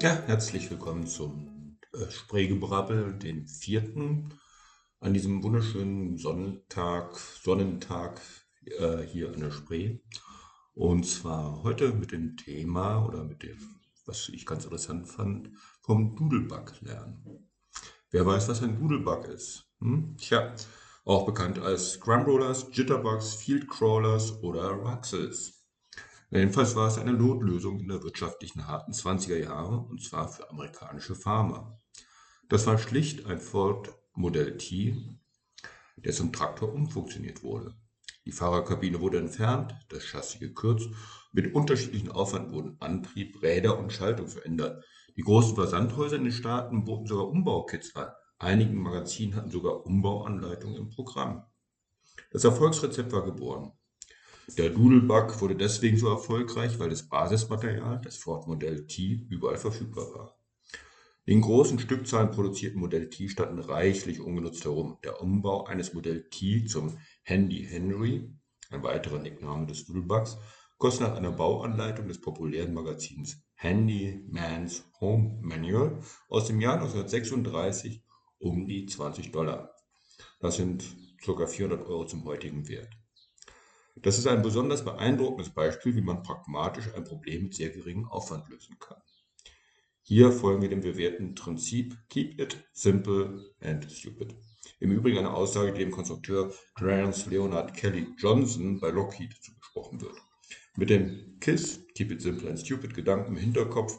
Ja, herzlich willkommen zum äh, Spreegebrabbel, den vierten, an diesem wunderschönen Sonnentag, Sonnentag äh, hier an der Spree. Und zwar heute mit dem Thema oder mit dem, was ich ganz interessant fand, vom Doodlebug lernen. Wer weiß, was ein Doodlebug ist? Hm? Tja, auch bekannt als Scrumrollers, Jitterbugs, Fieldcrawlers oder Ruxels. Jedenfalls war es eine Notlösung in der wirtschaftlichen harten 20er Jahre, und zwar für amerikanische Farmer. Das war schlicht ein Ford Model T, der zum Traktor umfunktioniert wurde. Die Fahrerkabine wurde entfernt, das Chassis gekürzt, mit unterschiedlichen Aufwand wurden Antrieb, Räder und Schaltung verändert. Die großen Versandhäuser in den Staaten boten sogar Umbaukits an. Einige Magazine hatten sogar Umbauanleitungen im Programm. Das Erfolgsrezept war geboren. Der Doodlebug wurde deswegen so erfolgreich, weil das Basismaterial, das Ford Modell T, überall verfügbar war. In großen Stückzahlen produzierten Modell T standen reichlich ungenutzt herum. Der Umbau eines Modell T zum Handy Henry, ein weiterer Nickname des Doodlebugs, kostet nach einer Bauanleitung des populären Magazins Handy Man's Home Manual aus dem Jahr 1936 um die 20 Dollar. Das sind ca. 400 Euro zum heutigen Wert. Das ist ein besonders beeindruckendes Beispiel, wie man pragmatisch ein Problem mit sehr geringem Aufwand lösen kann. Hier folgen wir dem bewährten Prinzip Keep it simple and stupid. Im Übrigen eine Aussage, die dem Konstrukteur Clarence Leonard Kelly Johnson bei Lockheed zugesprochen wird. Mit dem KISS, Keep it simple and stupid Gedanken im Hinterkopf,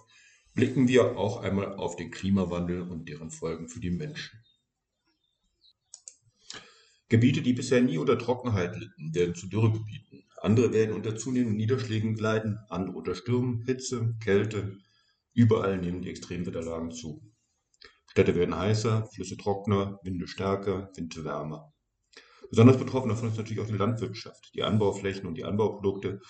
blicken wir auch einmal auf den Klimawandel und deren Folgen für die Menschen. Gebiete, die bisher nie unter Trockenheit litten, werden zu Dürregebieten. Andere werden unter zunehmenden Niederschlägen leiden, andere unter Stürmen, Hitze, Kälte. Überall nehmen die Extremwetterlagen zu. Städte werden heißer, Flüsse trockener, Winde stärker, Winde wärmer. Besonders betroffen davon ist natürlich auch die Landwirtschaft. Die Anbauflächen und die Anbauprodukte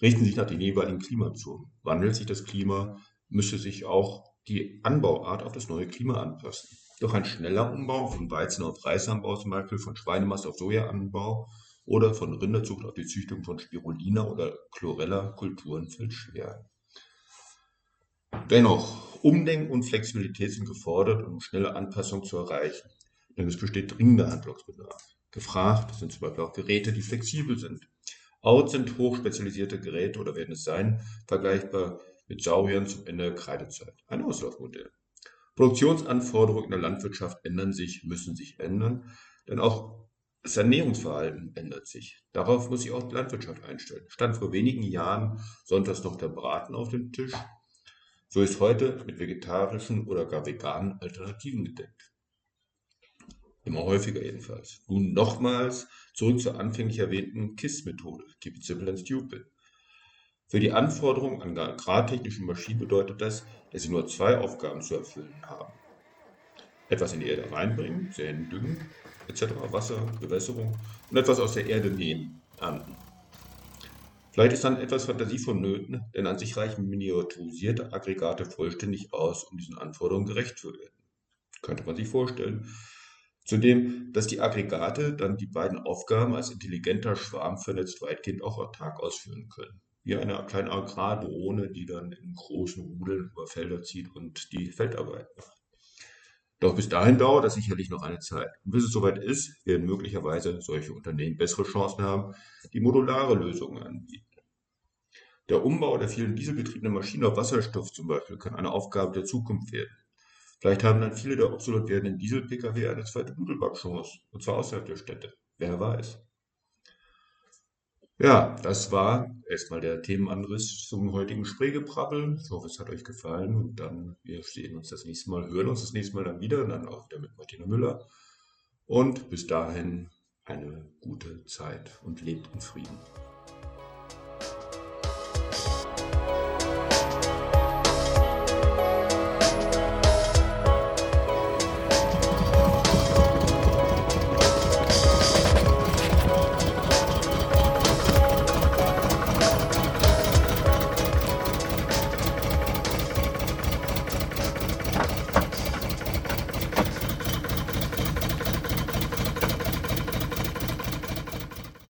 richten sich nach den jeweiligen Klimazonen. Wandelt sich das Klima, müsste sich auch die Anbauart auf das neue Klima anpassen. Doch ein schneller Umbau von Weizen- auf Reisanbau zum Beispiel, von Schweinemast auf Sojaanbau oder von Rinderzucht auf die Züchtung von Spirulina oder Chlorella-Kulturen fällt schwer. Dennoch, Umdenken und Flexibilität sind gefordert, um schnelle Anpassung zu erreichen. Denn es besteht dringender Handlungsbedarf. Gefragt sind zum Beispiel auch Geräte, die flexibel sind. Out sind hochspezialisierte Geräte oder werden es sein, vergleichbar mit Sauriern zum Ende der Kreidezeit. Ein Auslaufmodell. Produktionsanforderungen in der Landwirtschaft ändern sich, müssen sich ändern, denn auch das Ernährungsverhalten ändert sich. Darauf muss sich auch die Landwirtschaft einstellen. Stand vor wenigen Jahren sonntags noch der Braten auf dem Tisch. So ist heute mit vegetarischen oder gar veganen Alternativen gedeckt. Immer häufiger jedenfalls. Nun nochmals zurück zur anfänglich erwähnten KISS-Methode. Keep it simple and stupid. Für die Anforderungen an agrartechnischen Maschinen bedeutet das, dass sie nur zwei Aufgaben zu erfüllen haben. Etwas in die Erde reinbringen, säen, düngen, etc., Wasser, Bewässerung und etwas aus der Erde nehmen, ernten. Vielleicht ist dann etwas Fantasie vonnöten, denn an sich reichen miniaturisierte Aggregate vollständig aus, um diesen Anforderungen gerecht zu werden. Könnte man sich vorstellen. Zudem, dass die Aggregate dann die beiden Aufgaben als intelligenter Schwarm vernetzt weitgehend auch autark ausführen können wie eine kleine Agrardrohne, die dann in großen Rudeln über Felder zieht und die Feldarbeit macht. Doch bis dahin dauert das sicherlich noch eine Zeit. Und bis es soweit ist, werden möglicherweise solche Unternehmen bessere Chancen haben, die modulare Lösungen anbieten. Der Umbau der vielen dieselbetriebenen Maschinen auf Wasserstoff zum Beispiel kann eine Aufgabe der Zukunft werden. Vielleicht haben dann viele der obsolet werdenden Diesel-Pkw eine zweite Dudelback-Chance, und zwar außerhalb der Städte. Wer weiß. Ja, das war erstmal der Themenanriss zum heutigen Spreegebrabbel. Ich hoffe, es hat euch gefallen und dann wir sehen uns das nächste Mal, hören uns das nächste Mal dann wieder, dann auch wieder mit Martina Müller. Und bis dahin eine gute Zeit und lebt in Frieden.